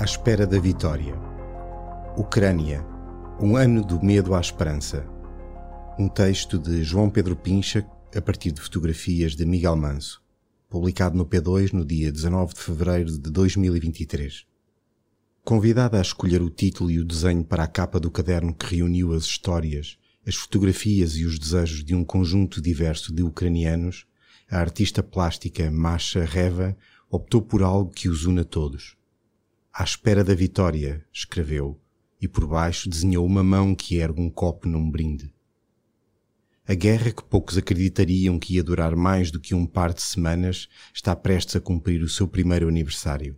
À espera da vitória. Ucrânia. Um ano do medo à esperança. Um texto de João Pedro Pincha a partir de fotografias de Miguel Manso, publicado no P2 no dia 19 de fevereiro de 2023. Convidada a escolher o título e o desenho para a capa do caderno que reuniu as histórias, as fotografias e os desejos de um conjunto diverso de ucranianos, a artista plástica Masha Reva optou por algo que os une a todos. À espera da vitória, escreveu, e por baixo desenhou uma mão que ergue um copo num brinde. A guerra que poucos acreditariam que ia durar mais do que um par de semanas está prestes a cumprir o seu primeiro aniversário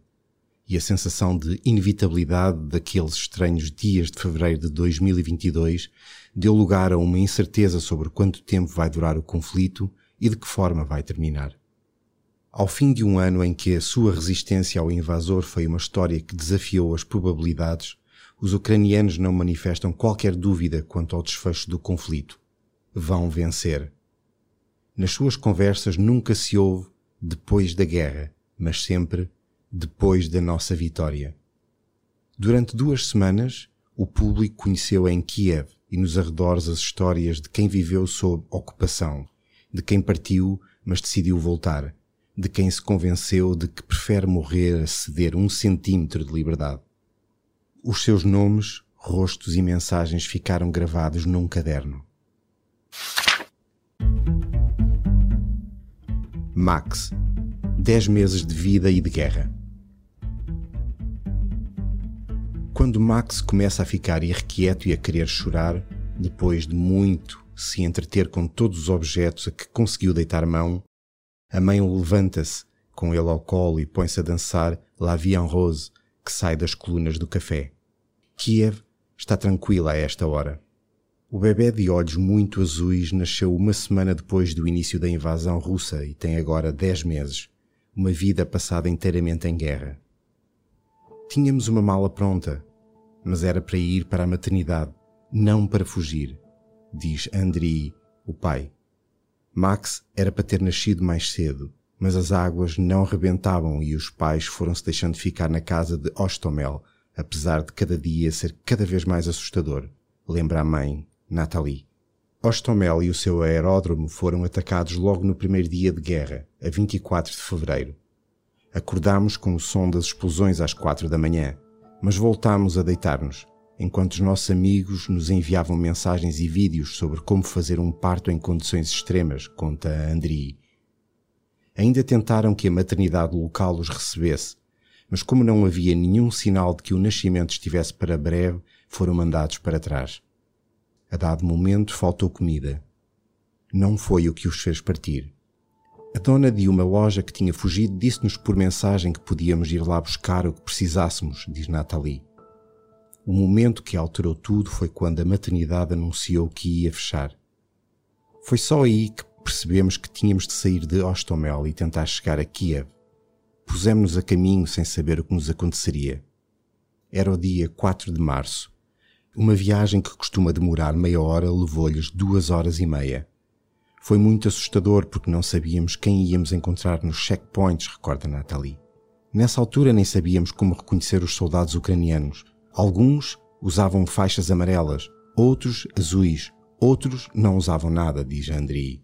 e a sensação de inevitabilidade daqueles estranhos dias de fevereiro de 2022 deu lugar a uma incerteza sobre quanto tempo vai durar o conflito e de que forma vai terminar. Ao fim de um ano em que a sua resistência ao invasor foi uma história que desafiou as probabilidades, os ucranianos não manifestam qualquer dúvida quanto ao desfecho do conflito. Vão vencer. Nas suas conversas nunca se ouve depois da guerra, mas sempre depois da nossa vitória. Durante duas semanas, o público conheceu em Kiev e nos arredores as histórias de quem viveu sob ocupação, de quem partiu, mas decidiu voltar, de quem se convenceu de que prefere morrer a ceder um centímetro de liberdade. Os seus nomes, rostos e mensagens ficaram gravados num caderno. Max. Dez meses de vida e de guerra. Quando Max começa a ficar irrequieto e a querer chorar, depois de muito se entreter com todos os objetos a que conseguiu deitar mão, a mãe levanta-se com ele ao colo e põe-se a dançar La Vie en Rose, que sai das colunas do café. Kiev está tranquila a esta hora. O bebê de olhos muito azuis nasceu uma semana depois do início da invasão russa e tem agora dez meses, uma vida passada inteiramente em guerra. Tínhamos uma mala pronta, mas era para ir para a maternidade, não para fugir, diz Andriy, o pai. Max era para ter nascido mais cedo, mas as águas não rebentavam e os pais foram-se deixando ficar na casa de Ostomel, apesar de cada dia ser cada vez mais assustador, lembra a mãe, Nathalie. Ostomel e o seu aeródromo foram atacados logo no primeiro dia de guerra, a 24 de fevereiro. Acordámos com o som das explosões às quatro da manhã mas voltámos a deitar-nos, enquanto os nossos amigos nos enviavam mensagens e vídeos sobre como fazer um parto em condições extremas, conta Andri. Ainda tentaram que a maternidade local os recebesse, mas como não havia nenhum sinal de que o nascimento estivesse para breve, foram mandados para trás. A dado momento faltou comida. Não foi o que os fez partir. A dona de uma loja que tinha fugido disse-nos por mensagem que podíamos ir lá buscar o que precisássemos, diz Nathalie. O momento que alterou tudo foi quando a maternidade anunciou que ia fechar. Foi só aí que percebemos que tínhamos de sair de Ostomel e tentar chegar a Kiev. Pusemos-nos a caminho sem saber o que nos aconteceria. Era o dia 4 de março. Uma viagem que costuma demorar meia hora levou-lhes duas horas e meia. Foi muito assustador porque não sabíamos quem íamos encontrar nos checkpoints, recorda Nathalie. Nessa altura nem sabíamos como reconhecer os soldados ucranianos. Alguns usavam faixas amarelas, outros azuis, outros não usavam nada, diz Andrei.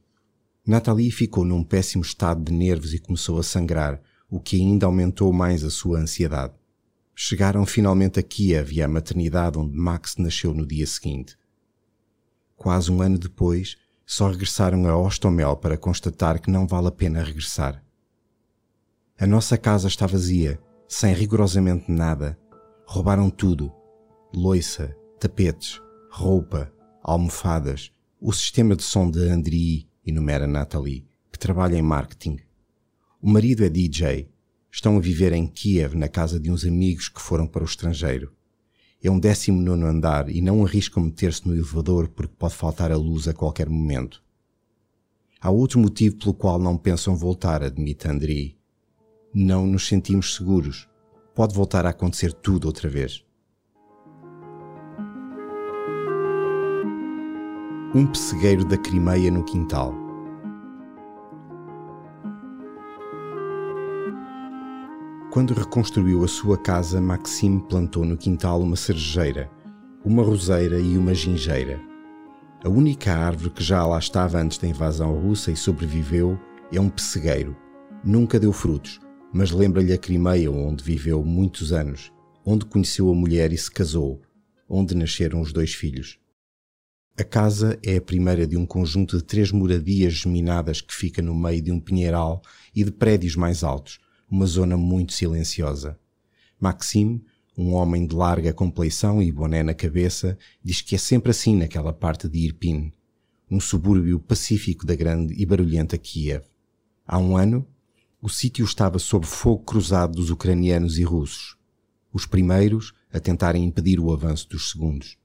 Nathalie ficou num péssimo estado de nervos e começou a sangrar, o que ainda aumentou mais a sua ansiedade. Chegaram finalmente a Kiev e à maternidade onde Max nasceu no dia seguinte. Quase um ano depois, só regressaram a Ostomel para constatar que não vale a pena regressar. A nossa casa está vazia, sem rigorosamente nada. Roubaram tudo: loiça, tapetes, roupa, almofadas, o sistema de som de Andri, enumera Natalie, que trabalha em marketing. O marido é DJ. Estão a viver em Kiev, na casa de uns amigos que foram para o estrangeiro. É um décimo nono andar e não arriscam meter-se no elevador porque pode faltar a luz a qualquer momento. Há outro motivo pelo qual não pensam voltar, admite Andri. Não nos sentimos seguros. Pode voltar a acontecer tudo outra vez. Um pessegueiro da Crimeia no quintal. Quando reconstruiu a sua casa, Maxime plantou no quintal uma cerejeira, uma roseira e uma gingeira. A única árvore que já lá estava antes da invasão russa e sobreviveu é um pessegueiro. Nunca deu frutos, mas lembra-lhe a Crimeia, onde viveu muitos anos, onde conheceu a mulher e se casou, onde nasceram os dois filhos. A casa é a primeira de um conjunto de três moradias geminadas que fica no meio de um pinheiral e de prédios mais altos, uma zona muito silenciosa. Maxime, um homem de larga compleição e boné na cabeça, diz que é sempre assim naquela parte de Irpin, um subúrbio pacífico da grande e barulhenta Kiev. Há um ano, o sítio estava sob fogo cruzado dos ucranianos e russos, os primeiros a tentarem impedir o avanço dos segundos.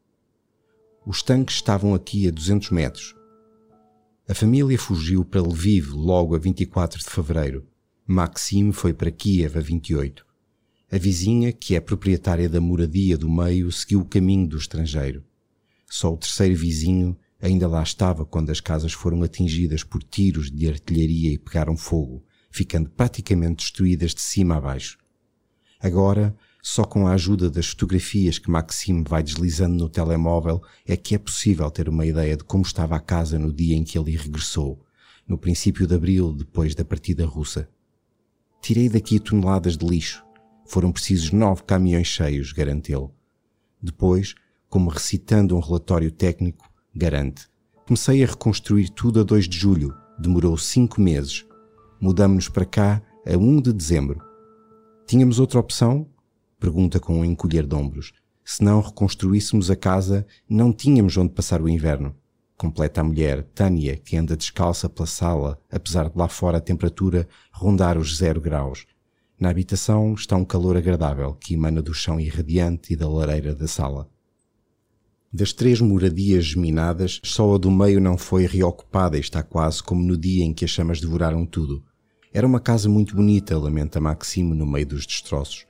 Os tanques estavam aqui a 200 metros. A família fugiu para Lviv logo a 24 de fevereiro Maxime foi para Kiev a 28. A vizinha, que é proprietária da moradia do meio, seguiu o caminho do estrangeiro. Só o terceiro vizinho ainda lá estava quando as casas foram atingidas por tiros de artilharia e pegaram fogo, ficando praticamente destruídas de cima a baixo. Agora, só com a ajuda das fotografias que Maxime vai deslizando no telemóvel é que é possível ter uma ideia de como estava a casa no dia em que ele regressou, no princípio de abril, depois da partida russa. Tirei daqui toneladas de lixo. Foram precisos nove caminhões cheios, garante ele. Depois, como recitando um relatório técnico, garante. Comecei a reconstruir tudo a 2 de julho. Demorou cinco meses. Mudamos-nos para cá a 1 de dezembro. Tínhamos outra opção? Pergunta com um encolher de ombros. Se não reconstruíssemos a casa, não tínhamos onde passar o inverno completa a mulher, Tânia, que anda descalça pela sala, apesar de lá fora a temperatura rondar os zero graus. Na habitação está um calor agradável que emana do chão irradiante e da lareira da sala. Das três moradias geminadas, só a do meio não foi reocupada e está quase como no dia em que as chamas devoraram tudo. Era uma casa muito bonita, lamenta Maximo no meio dos destroços.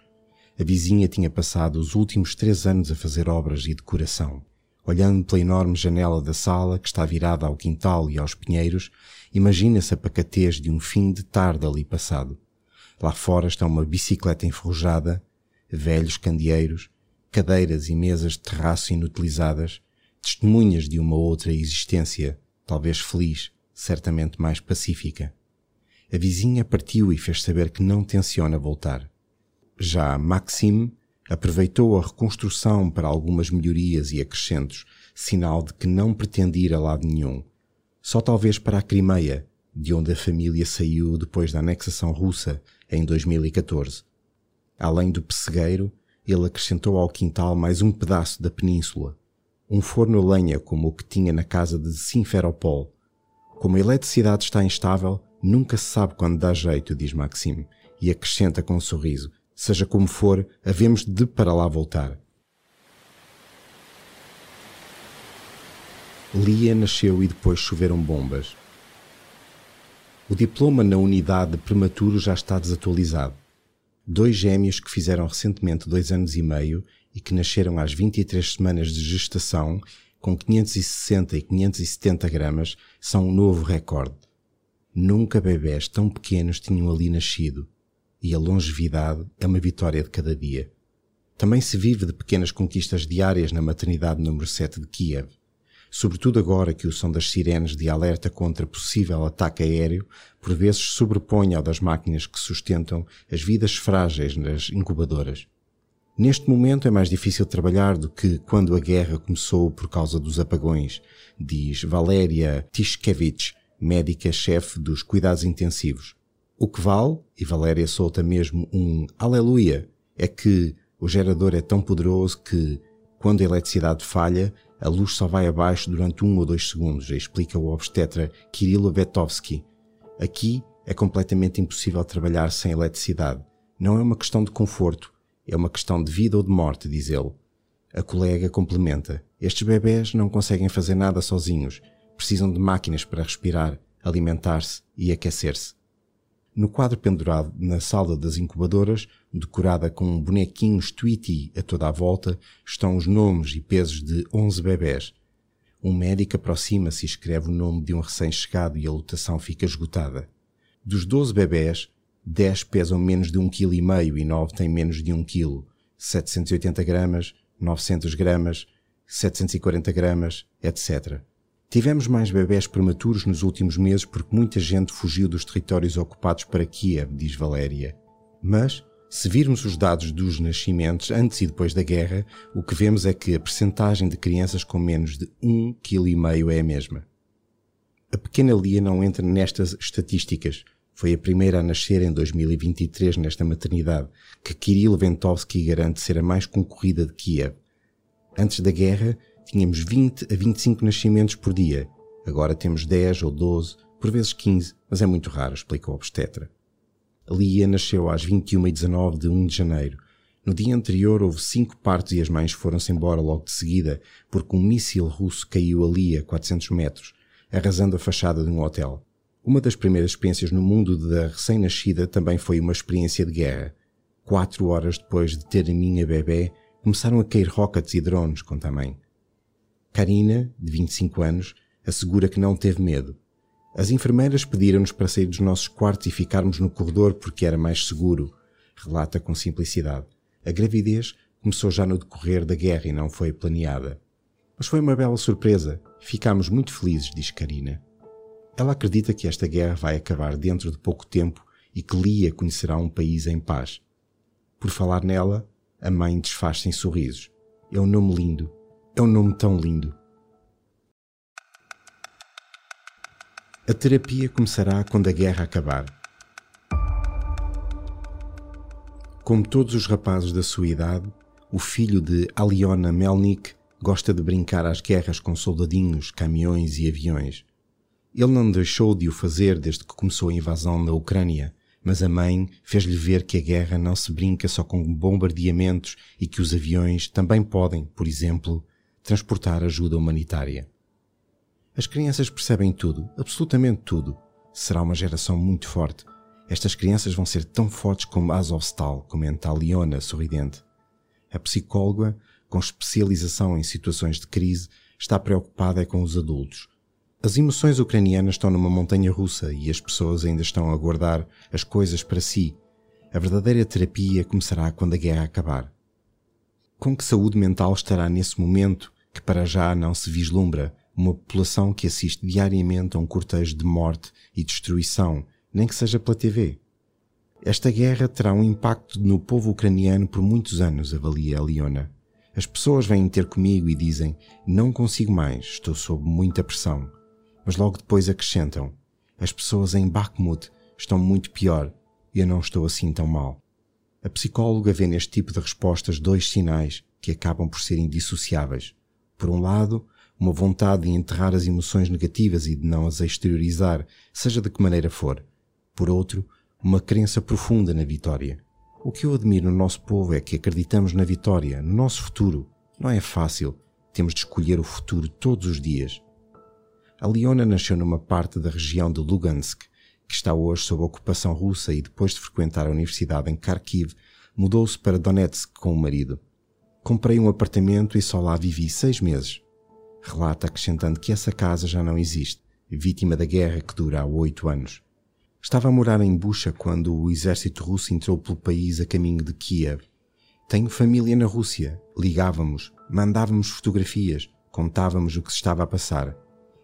A vizinha tinha passado os últimos três anos a fazer obras e decoração. Olhando pela enorme janela da sala, que está virada ao quintal e aos pinheiros, imagina-se a pacatez de um fim de tarde ali passado. Lá fora está uma bicicleta enferrujada, velhos candeeiros, cadeiras e mesas de terraço inutilizadas, testemunhas de uma outra existência, talvez feliz, certamente mais pacífica. A vizinha partiu e fez saber que não tenciona voltar. Já Maxime aproveitou a reconstrução para algumas melhorias e acrescentos, sinal de que não pretende ir a lado nenhum. Só talvez para a Crimeia, de onde a família saiu depois da anexação russa em 2014. Além do pessegueiro, ele acrescentou ao quintal mais um pedaço da península, um forno a lenha como o que tinha na casa de Simferopol. Como a eletricidade está instável, nunca se sabe quando dá jeito, diz Maxime, e acrescenta com um sorriso. Seja como for, havemos de para lá voltar. Lia nasceu e depois choveram bombas. O diploma na unidade de prematuro já está desatualizado. Dois gêmeos que fizeram recentemente dois anos e meio e que nasceram às 23 semanas de gestação, com 560 e 570 gramas, são um novo recorde. Nunca bebés tão pequenos tinham ali nascido e a longevidade é uma vitória de cada dia. Também se vive de pequenas conquistas diárias na maternidade número 7 de Kiev, sobretudo agora que o som das sirenes de alerta contra possível ataque aéreo por vezes sobrepõe ao das máquinas que sustentam as vidas frágeis nas incubadoras. Neste momento é mais difícil trabalhar do que quando a guerra começou por causa dos apagões, diz Valéria Tishkevich, médica-chefe dos cuidados intensivos. O que vale, e Valéria solta mesmo um aleluia, é que o gerador é tão poderoso que, quando a eletricidade falha, a luz só vai abaixo durante um ou dois segundos, explica o obstetra Kirilo Vetovsky. Aqui é completamente impossível trabalhar sem eletricidade. Não é uma questão de conforto, é uma questão de vida ou de morte, diz ele. A colega complementa: Estes bebés não conseguem fazer nada sozinhos, precisam de máquinas para respirar, alimentar-se e aquecer-se. No quadro pendurado na sala das incubadoras, decorada com bonequinhos Tweety a toda a volta, estão os nomes e pesos de 11 bebés. Um médico aproxima-se e escreve o nome de um recém-chegado e a lotação fica esgotada. Dos 12 bebés, 10 pesam menos de 1,5 kg e 9 têm menos de 1 kg. 780 gramas, 900 gramas, 740 gramas, etc. Tivemos mais bebés prematuros nos últimos meses porque muita gente fugiu dos territórios ocupados para Kiev, diz Valéria. Mas, se virmos os dados dos nascimentos antes e depois da guerra, o que vemos é que a percentagem de crianças com menos de 1,5 kg é a mesma. A pequena Lia não entra nestas estatísticas. Foi a primeira a nascer em 2023 nesta maternidade, que Kirill Ventovsky garante ser a mais concorrida de Kiev. Antes da guerra, tínhamos 20 a 25 nascimentos por dia. Agora temos 10 ou 12, por vezes 15, mas é muito raro, explica o obstetra. Lia nasceu às 21h19 de 1 de janeiro. No dia anterior houve cinco partos e as mães foram-se embora logo de seguida, porque um míssil russo caiu ali a 400 metros, arrasando a fachada de um hotel. Uma das primeiras experiências no mundo da recém-nascida também foi uma experiência de guerra. Quatro horas depois de ter a minha bebê, começaram a cair rockets e drones, conta a mãe. Karina, de 25 anos, assegura que não teve medo. As enfermeiras pediram-nos para sair dos nossos quartos e ficarmos no corredor porque era mais seguro, relata com simplicidade. A gravidez começou já no decorrer da guerra e não foi planeada. Mas foi uma bela surpresa. Ficámos muito felizes, diz Karina. Ela acredita que esta guerra vai acabar dentro de pouco tempo e que Lia conhecerá um país em paz. Por falar nela, a mãe desfaz-se em sorrisos. É um nome lindo é um nome tão lindo. A terapia começará quando a guerra acabar. Como todos os rapazes da sua idade, o filho de Aliona Melnik gosta de brincar às guerras com soldadinhos, caminhões e aviões. Ele não deixou de o fazer desde que começou a invasão na Ucrânia mas a mãe fez-lhe ver que a guerra não se brinca só com bombardeamentos e que os aviões também podem, por exemplo, transportar ajuda humanitária. As crianças percebem tudo, absolutamente tudo. Será uma geração muito forte. Estas crianças vão ser tão fortes como Azovstal, comenta a Leona, sorridente. A psicóloga, com especialização em situações de crise, está preocupada com os adultos. As emoções ucranianas estão numa montanha russa e as pessoas ainda estão a guardar as coisas para si. A verdadeira terapia começará quando a guerra acabar. Com que saúde mental estará nesse momento que para já não se vislumbra uma população que assiste diariamente a um cortejo de morte e destruição, nem que seja pela TV. Esta guerra terá um impacto no povo ucraniano por muitos anos, avalia Leona. As pessoas vêm ter comigo e dizem: Não consigo mais, estou sob muita pressão. Mas logo depois acrescentam: As pessoas em Bakhmut estão muito pior e eu não estou assim tão mal. A psicóloga vê neste tipo de respostas dois sinais que acabam por serem dissociáveis. Por um lado, uma vontade de enterrar as emoções negativas e de não as exteriorizar, seja de que maneira for. Por outro, uma crença profunda na vitória. O que eu admiro no nosso povo é que acreditamos na vitória, no nosso futuro. Não é fácil, temos de escolher o futuro todos os dias. A Leona nasceu numa parte da região de Lugansk, que está hoje sob ocupação russa e depois de frequentar a universidade em Kharkiv, mudou-se para Donetsk com o marido. Comprei um apartamento e só lá vivi seis meses. Relata acrescentando que essa casa já não existe, vítima da guerra que dura há oito anos. Estava a morar em Bucha quando o exército russo entrou pelo país a caminho de Kiev. Tenho família na Rússia. Ligávamos, mandávamos fotografias, contávamos o que se estava a passar.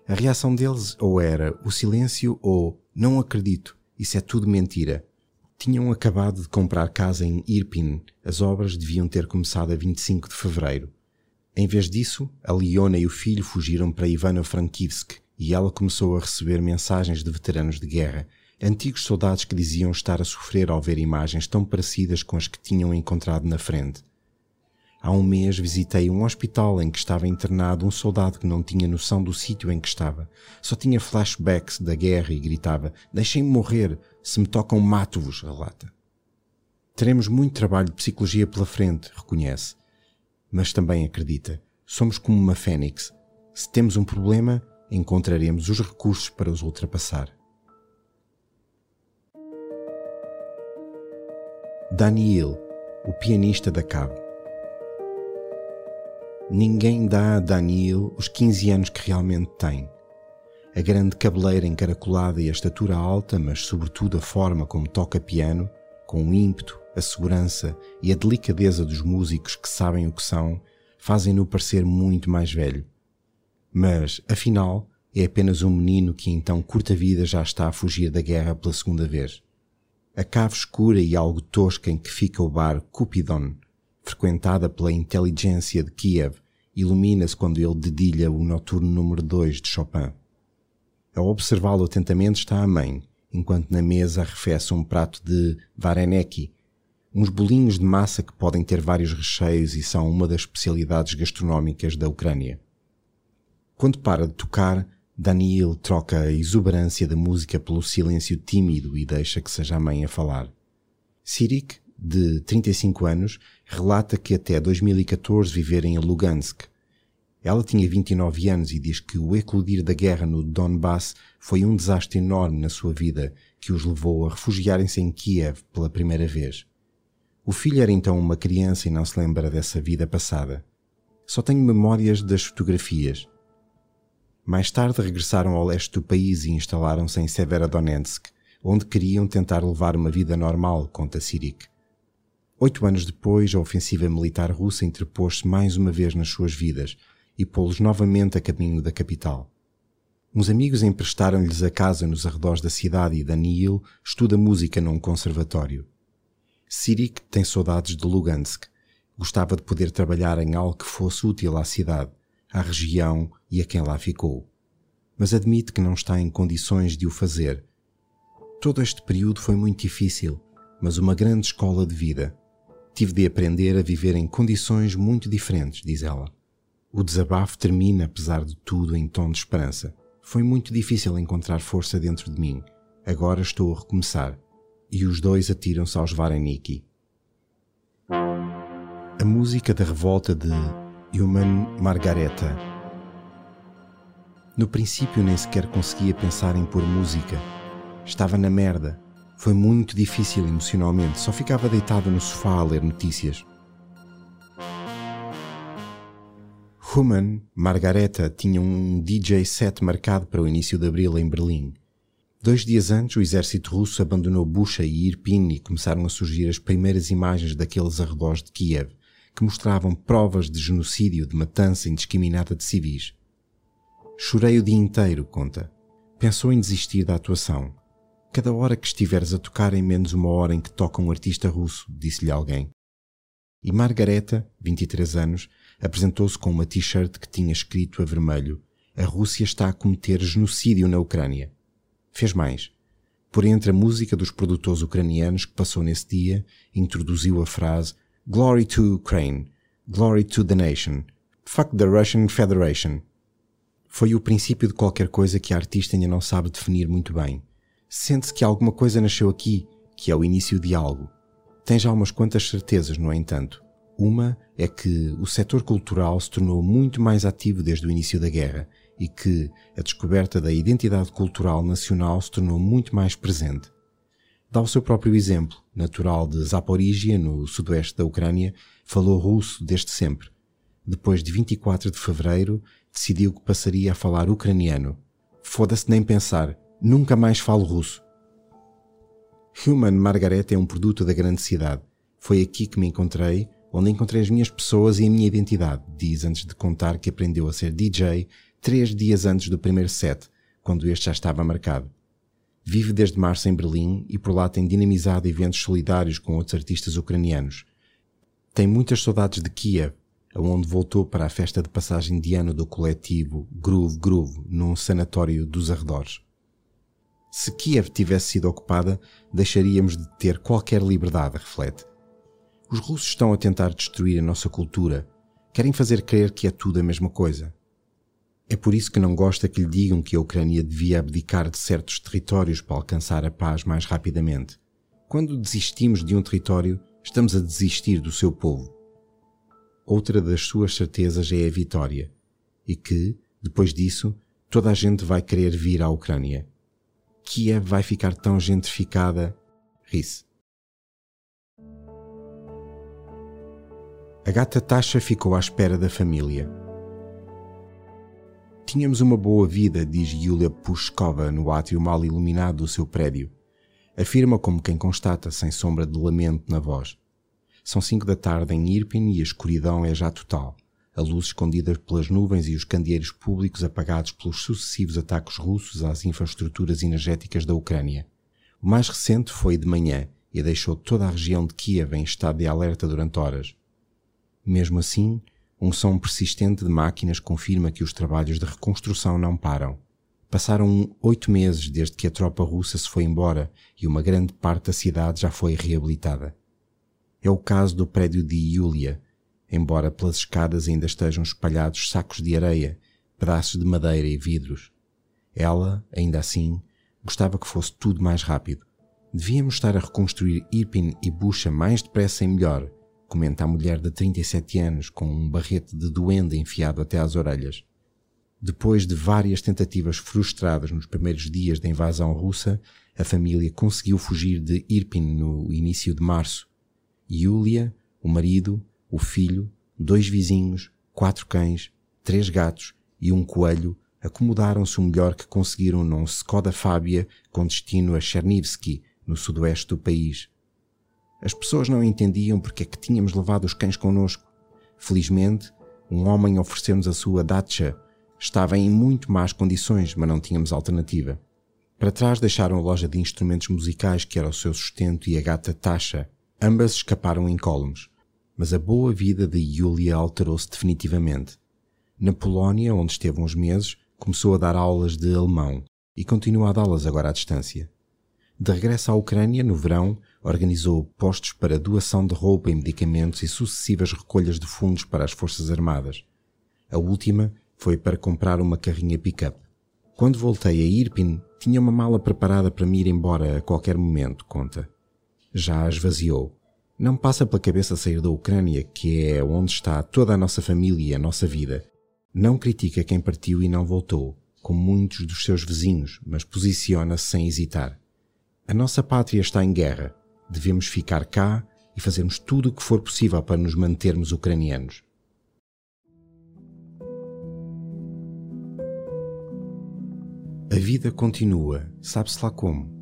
A reação deles ou era o silêncio ou não acredito, isso é tudo mentira. Tinham acabado de comprar casa em Irpin. As obras deviam ter começado a 25 de fevereiro. Em vez disso, a Leona e o filho fugiram para Ivano-Frankivsk e ela começou a receber mensagens de veteranos de guerra, antigos soldados que diziam estar a sofrer ao ver imagens tão parecidas com as que tinham encontrado na frente. Há um mês visitei um hospital em que estava internado um soldado que não tinha noção do sítio em que estava. Só tinha flashbacks da guerra e gritava: Deixem-me morrer, se me tocam, mato-vos, relata. Teremos muito trabalho de psicologia pela frente, reconhece. Mas também acredita: somos como uma fênix. Se temos um problema, encontraremos os recursos para os ultrapassar. Daniel, o pianista da Cabo. Ninguém dá a Daniel os 15 anos que realmente tem. A grande cabeleira encaracolada e a estatura alta, mas sobretudo a forma como toca piano, com o ímpeto, a segurança e a delicadeza dos músicos que sabem o que são, fazem-no parecer muito mais velho. Mas, afinal, é apenas um menino que em tão curta vida já está a fugir da guerra pela segunda vez. A cave escura e algo tosca em que fica o bar Cupidon, frequentada pela inteligência de Kiev, ilumina-se quando ele dedilha o noturno número 2 de Chopin. A observá-lo atentamente está a mãe, enquanto na mesa arrefece um prato de vareneki, uns bolinhos de massa que podem ter vários recheios e são uma das especialidades gastronómicas da Ucrânia. Quando para de tocar, Daniel troca a exuberância da música pelo silêncio tímido e deixa que seja a mãe a falar. Sirik, de 35 anos, relata que até 2014 vivera em Lugansk. Ela tinha 29 anos e diz que o eclodir da guerra no Donbass foi um desastre enorme na sua vida que os levou a refugiarem-se em Kiev pela primeira vez. O filho era então uma criança e não se lembra dessa vida passada. Só tenho memórias das fotografias. Mais tarde regressaram ao leste do país e instalaram-se em Severodonetsk, onde queriam tentar levar uma vida normal, conta Sirik. Oito anos depois, a ofensiva militar russa interpôs-se mais uma vez nas suas vidas e pô-los novamente a caminho da capital. Uns amigos emprestaram-lhes a casa nos arredores da cidade e Daniil estuda música num conservatório. Sirik tem saudades de Lugansk. Gostava de poder trabalhar em algo que fosse útil à cidade à região e a quem lá ficou. Mas admite que não está em condições de o fazer. Todo este período foi muito difícil, mas uma grande escola de vida. Tive de aprender a viver em condições muito diferentes, diz ela. O desabafo termina, apesar de tudo, em tom de esperança. Foi muito difícil encontrar força dentro de mim. Agora estou a recomeçar. E os dois atiram-se aos Vareniki. A música da revolta de Human Margareta. No princípio nem sequer conseguia pensar em pôr música. Estava na merda. Foi muito difícil emocionalmente, só ficava deitado no sofá a ler notícias. Human Margareta tinha um DJ set marcado para o início de abril em Berlim. Dois dias antes, o exército russo abandonou Bucha e Irpin e começaram a surgir as primeiras imagens daqueles arredores de Kiev que mostravam provas de genocídio, de matança indiscriminada de civis. Chorei o dia inteiro, conta. Pensou em desistir da atuação. Cada hora que estiveres a tocar em menos uma hora em que toca um artista russo, disse-lhe alguém. E Margareta, 23 anos, apresentou-se com uma t-shirt que tinha escrito a vermelho: A Rússia está a cometer genocídio na Ucrânia. Fez mais. Por entre a música dos produtores ucranianos que passou nesse dia, introduziu a frase Glory to Ukraine. Glory to the nation. Fuck the Russian Federation. Foi o princípio de qualquer coisa que a artista ainda não sabe definir muito bem. Sente-se que alguma coisa nasceu aqui, que é o início de algo. Tem já umas quantas certezas, no entanto. Uma é que o setor cultural se tornou muito mais ativo desde o início da guerra e que a descoberta da identidade cultural nacional se tornou muito mais presente dá o seu próprio exemplo. Natural de Zaporizhia, no sudoeste da Ucrânia, falou russo desde sempre. Depois de 24 de fevereiro, decidiu que passaria a falar ucraniano. Foda-se nem pensar, nunca mais falo russo. Human Margaret é um produto da grande cidade. Foi aqui que me encontrei, onde encontrei as minhas pessoas e a minha identidade, diz antes de contar que aprendeu a ser DJ três dias antes do primeiro set, quando este já estava marcado. Vive desde março em Berlim e por lá tem dinamizado eventos solidários com outros artistas ucranianos. Tem muitas saudades de Kiev, aonde voltou para a festa de passagem de ano do coletivo Groove Groove, num sanatório dos arredores. Se Kiev tivesse sido ocupada, deixaríamos de ter qualquer liberdade, reflete. Os russos estão a tentar destruir a nossa cultura. Querem fazer crer que é tudo a mesma coisa. É por isso que não gosta que lhe digam que a Ucrânia devia abdicar de certos territórios para alcançar a paz mais rapidamente. Quando desistimos de um território, Estamos a desistir do seu povo. Outra das suas certezas é a vitória e que, depois disso, toda a gente vai querer vir à Ucrânia. Kiev vai ficar tão gentrificada. Ri-se. A gata Tasha ficou à espera da família. Tínhamos uma boa vida, diz Yulia Pushkova no átrio mal iluminado do seu prédio. Afirma como quem constata, sem sombra de lamento na voz. São cinco da tarde em Irpin e a escuridão é já total. A luz escondida pelas nuvens e os candeeiros públicos apagados pelos sucessivos ataques russos às infraestruturas energéticas da Ucrânia. O mais recente foi de manhã e deixou toda a região de Kiev em estado de alerta durante horas. Mesmo assim, um som persistente de máquinas confirma que os trabalhos de reconstrução não param. Passaram oito meses desde que a tropa russa se foi embora e uma grande parte da cidade já foi reabilitada. É o caso do prédio de Yulia, embora pelas escadas ainda estejam espalhados sacos de areia, pedaços de madeira e vidros. Ela, ainda assim, gostava que fosse tudo mais rápido. Devíamos estar a reconstruir Irpin e Bucha mais depressa e melhor, comenta a mulher de 37 anos com um barrete de duende enfiado até às orelhas. Depois de várias tentativas frustradas nos primeiros dias da invasão russa, a família conseguiu fugir de Irpin no início de março. Yulia, o marido, o filho, dois vizinhos, quatro cães, três gatos e um coelho acomodaram-se o melhor que conseguiram num Skoda Fábia com destino a Chernivtsi, no sudoeste do país. As pessoas não entendiam porque é que tínhamos levado os cães connosco. Felizmente, um homem ofereceu-nos a sua Dacia. Estava em muito más condições, mas não tínhamos alternativa. Para trás deixaram a loja de instrumentos musicais que era o seu sustento e a gata Tasha. Ambas escaparam incólumes. Mas a boa vida de Yulia alterou-se definitivamente. Na Polónia, onde esteve uns meses, começou a dar aulas de alemão e continua a dá-las agora à distância. De regresso à Ucrânia, no verão, organizou postos para doação de roupa e medicamentos e sucessivas recolhas de fundos para as Forças Armadas. A última foi para comprar uma carrinha pick-up. Quando voltei a Irpin, tinha uma mala preparada para me ir embora a qualquer momento, conta. Já a esvaziou. Não passa pela cabeça sair da Ucrânia, que é onde está toda a nossa família e a nossa vida. Não critica quem partiu e não voltou, como muitos dos seus vizinhos, mas posiciona-se sem hesitar. A nossa pátria está em guerra. Devemos ficar cá e fazermos tudo o que for possível para nos mantermos ucranianos. A vida continua, sabe-se lá como.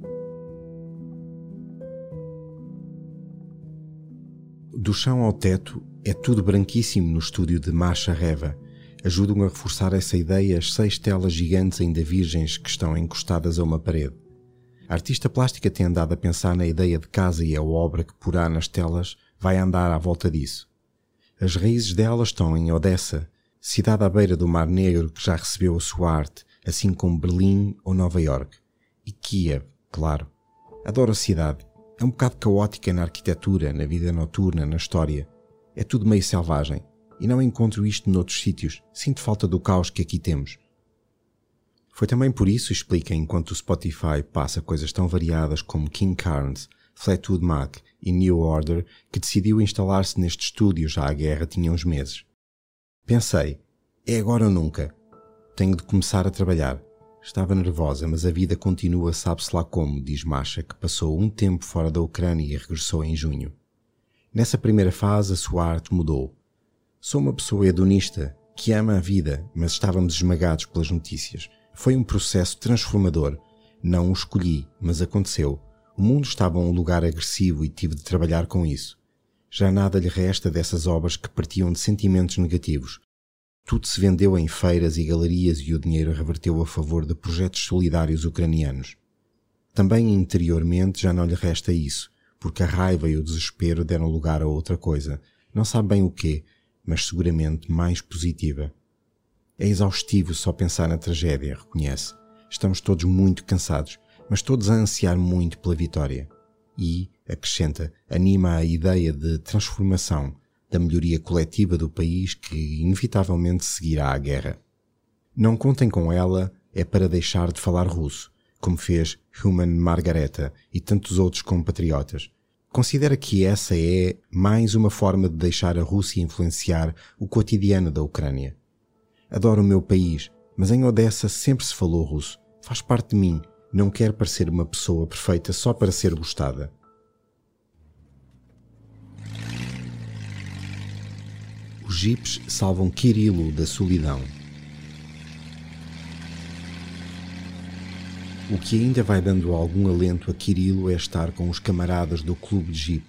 Do chão ao teto é tudo branquíssimo no estúdio de Masha Reva. Ajudam a reforçar essa ideia as seis telas gigantes ainda virgens que estão encostadas a uma parede. A artista plástica tem andado a pensar na ideia de casa e a obra que porá nas telas vai andar à volta disso. As raízes dela estão em Odessa, cidade à beira do Mar Negro que já recebeu a sua arte, assim como Berlim ou Nova York. E Kiev, claro. Adoro a cidade. É um bocado caótica na arquitetura, na vida noturna, na história. É tudo meio selvagem. E não encontro isto noutros sítios. Sinto falta do caos que aqui temos. Foi também por isso, explica, enquanto o Spotify passa coisas tão variadas como King Carnes, Fleetwood Mac e New Order, que decidiu instalar-se neste estúdio já a guerra tinha uns meses. Pensei, é agora ou nunca. Tenho de começar a trabalhar. Estava nervosa, mas a vida continua, sabe-se lá como, diz Masha, que passou um tempo fora da Ucrânia e regressou em junho. Nessa primeira fase, a sua arte mudou. Sou uma pessoa hedonista, que ama a vida, mas estávamos esmagados pelas notícias. Foi um processo transformador. Não o escolhi, mas aconteceu. O mundo estava um lugar agressivo e tive de trabalhar com isso. Já nada lhe resta dessas obras que partiam de sentimentos negativos. Tudo se vendeu em feiras e galerias e o dinheiro reverteu a favor de projetos solidários ucranianos. Também interiormente já não lhe resta isso, porque a raiva e o desespero deram lugar a outra coisa. Não sabe bem o quê, mas seguramente mais positiva. É exaustivo só pensar na tragédia, reconhece. Estamos todos muito cansados, mas todos a ansiar muito pela vitória. E, acrescenta, anima a ideia de transformação, da melhoria coletiva do país que inevitavelmente seguirá a guerra. Não contem com ela é para deixar de falar russo, como fez Human Margareta e tantos outros compatriotas. considera que essa é mais uma forma de deixar a Rússia influenciar o cotidiano da Ucrânia. Adoro o meu país, mas em Odessa sempre se falou russo. Faz parte de mim. Não quero parecer uma pessoa perfeita só para ser gostada. Os jipes salvam Kirilo da solidão. O que ainda vai dando algum alento a Kirilo é estar com os camaradas do clube de Jeep.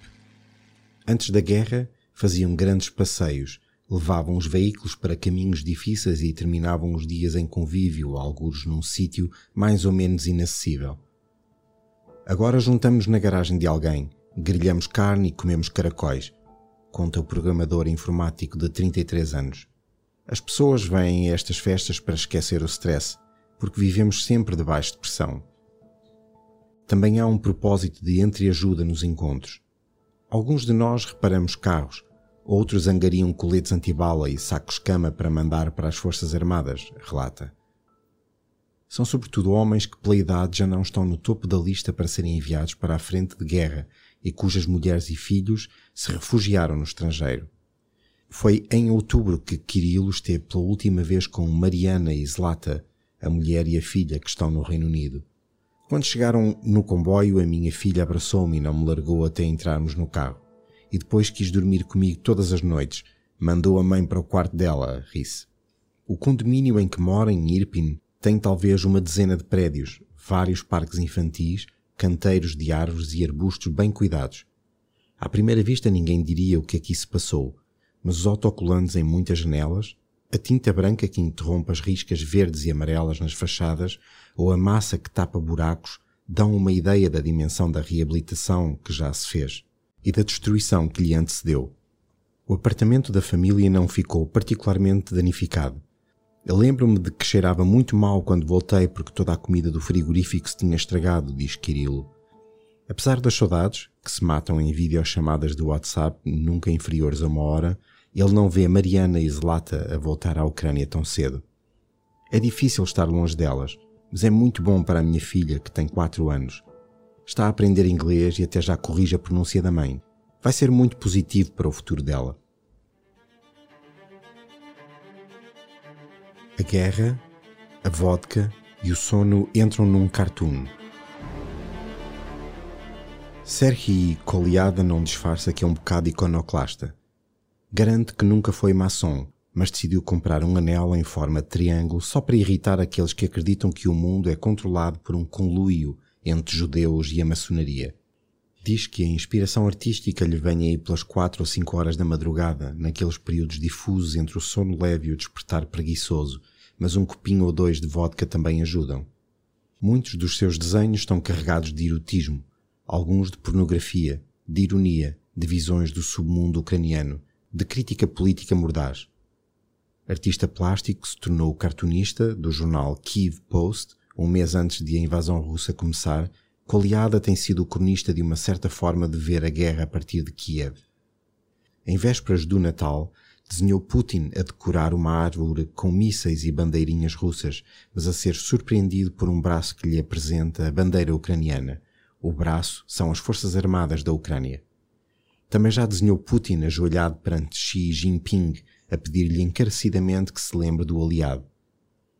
Antes da guerra, faziam grandes passeios, levavam os veículos para caminhos difíceis e terminavam os dias em convívio, alguns num sítio mais ou menos inacessível. Agora juntamos na garagem de alguém, grelhamos carne e comemos caracóis, conta o programador informático de 33 anos. As pessoas vêm a estas festas para esquecer o stress porque vivemos sempre debaixo de pressão. Também há um propósito de entreajuda nos encontros. Alguns de nós reparamos carros, outros angariam coletes antibala e sacos-cama para mandar para as Forças Armadas, relata. São sobretudo homens que, pela idade, já não estão no topo da lista para serem enviados para a frente de guerra e cujas mulheres e filhos se refugiaram no estrangeiro. Foi em outubro que Kirilo esteve pela última vez com Mariana e Zlata, a mulher e a filha que estão no Reino Unido. Quando chegaram no comboio, a minha filha abraçou-me e não me largou até entrarmos no carro. E depois quis dormir comigo todas as noites. Mandou a mãe para o quarto dela, ri-se. O condomínio em que mora, em Irpin, tem talvez uma dezena de prédios, vários parques infantis, canteiros de árvores e arbustos bem cuidados. À primeira vista ninguém diria o que aqui se passou, mas os autocolantes em muitas janelas, a tinta branca que interrompe as riscas verdes e amarelas nas fachadas ou a massa que tapa buracos dão uma ideia da dimensão da reabilitação que já se fez e da destruição que lhe antecedeu. O apartamento da família não ficou particularmente danificado. Lembro-me de que cheirava muito mal quando voltei porque toda a comida do frigorífico se tinha estragado, diz Kirilo. Apesar das saudades, que se matam em videochamadas do WhatsApp nunca inferiores a uma hora, ele não vê Mariana e Zlata a voltar à Ucrânia tão cedo. É difícil estar longe delas, mas é muito bom para a minha filha, que tem 4 anos. Está a aprender inglês e até já corrige a pronúncia da mãe. Vai ser muito positivo para o futuro dela. A guerra, a vodka e o sono entram num cartoon. Serhii Koliada não disfarça que é um bocado iconoclasta. Garante que nunca foi maçom, mas decidiu comprar um anel em forma de triângulo só para irritar aqueles que acreditam que o mundo é controlado por um conluio entre judeus e a maçonaria. Diz que a inspiração artística lhe vem aí pelas quatro ou cinco horas da madrugada, naqueles períodos difusos entre o sono leve e o despertar preguiçoso, mas um copinho ou dois de vodka também ajudam. Muitos dos seus desenhos estão carregados de erotismo, alguns de pornografia, de ironia, de visões do submundo ucraniano, de crítica política mordaz. Artista plástico, se tornou cartunista do jornal Kiev Post, um mês antes de a invasão russa começar, Koliada tem sido o cronista de uma certa forma de ver a guerra a partir de Kiev. Em vésperas do Natal, desenhou Putin a decorar uma árvore com mísseis e bandeirinhas russas, mas a ser surpreendido por um braço que lhe apresenta a bandeira ucraniana. O braço são as Forças Armadas da Ucrânia. Também já desenhou Putin ajoelhado perante Xi Jinping a pedir-lhe encarecidamente que se lembre do aliado.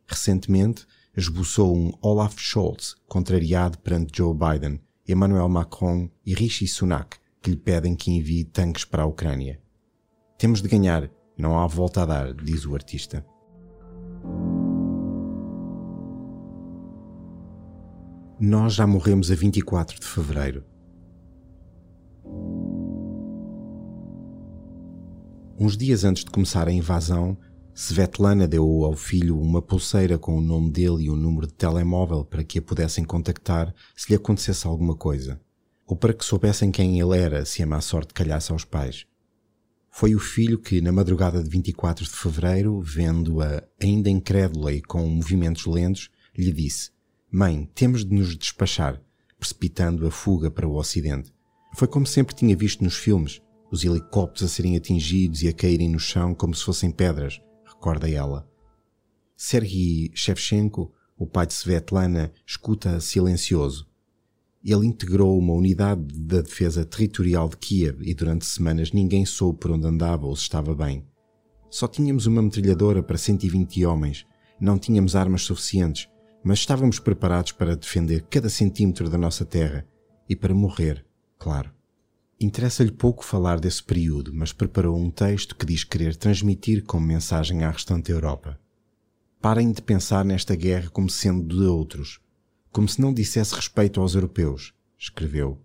Recentemente, esboçou um Olaf Scholz contrariado perante Joe Biden, Emmanuel Macron e Rishi Sunak, que lhe pedem que envie tanques para a Ucrânia. Temos de ganhar, não há volta a dar, diz o artista. Nós já morremos a 24 de fevereiro. Uns dias antes de começar a invasão, Svetlana deu ao filho uma pulseira com o nome dele e o número de telemóvel para que a pudessem contactar se lhe acontecesse alguma coisa, ou para que soubessem quem ele era se a má sorte calhasse aos pais. Foi o filho que, na madrugada de 24 de fevereiro, vendo-a ainda incrédula e com movimentos lentos, lhe disse: Mãe, temos de nos despachar, precipitando a fuga para o Ocidente. Foi como sempre tinha visto nos filmes os helicópteros a serem atingidos e a caírem no chão como se fossem pedras, recorda ela. Sergei Shevchenko, o pai de Svetlana, escuta silencioso. Ele integrou uma unidade da defesa territorial de Kiev e durante semanas ninguém soube por onde andava ou se estava bem. Só tínhamos uma metralhadora para 120 homens, não tínhamos armas suficientes, mas estávamos preparados para defender cada centímetro da nossa terra e para morrer, claro. Interessa-lhe pouco falar desse período, mas preparou um texto que diz querer transmitir como mensagem à restante Europa. Parem de pensar nesta guerra como sendo de outros, como se não dissesse respeito aos europeus, escreveu.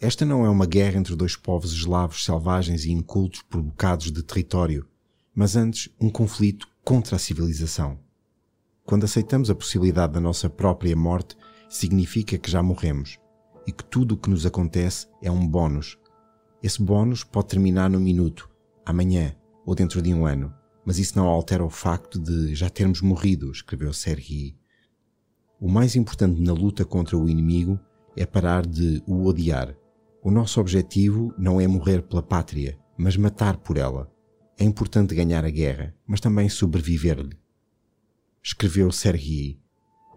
Esta não é uma guerra entre dois povos eslavos selvagens e incultos por bocados de território, mas antes um conflito contra a civilização. Quando aceitamos a possibilidade da nossa própria morte, significa que já morremos e que tudo o que nos acontece é um bónus. Esse bónus pode terminar num minuto, amanhã ou dentro de um ano, mas isso não altera o facto de já termos morrido, escreveu Sergi. O mais importante na luta contra o inimigo é parar de o odiar. O nosso objetivo não é morrer pela pátria, mas matar por ela. É importante ganhar a guerra, mas também sobreviver-lhe. Escreveu Sergi.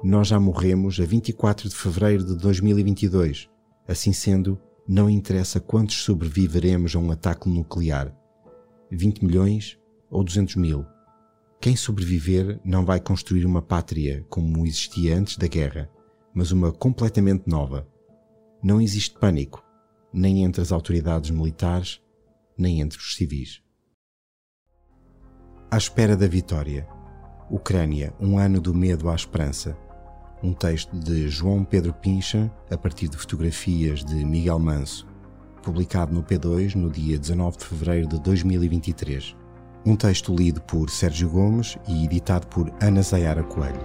Nós já morremos a 24 de fevereiro de 2022. Assim sendo, não interessa quantos sobreviveremos a um ataque nuclear. 20 milhões ou 200 mil. Quem sobreviver não vai construir uma pátria como existia antes da guerra, mas uma completamente nova. Não existe pânico, nem entre as autoridades militares, nem entre os civis. À espera da vitória. Ucrânia, um ano do medo à esperança. Um texto de João Pedro Pincha, a partir de fotografias de Miguel Manso, publicado no P2 no dia 19 de fevereiro de 2023. Um texto lido por Sérgio Gomes e editado por Ana Zayara Coelho.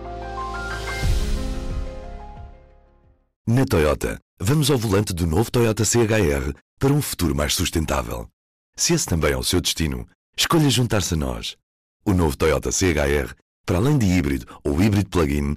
Na Toyota, vamos ao volante do novo Toyota CHR para um futuro mais sustentável. Se esse também é o seu destino, escolha juntar-se a nós. O novo Toyota CHR, para além de híbrido ou híbrido plug-in,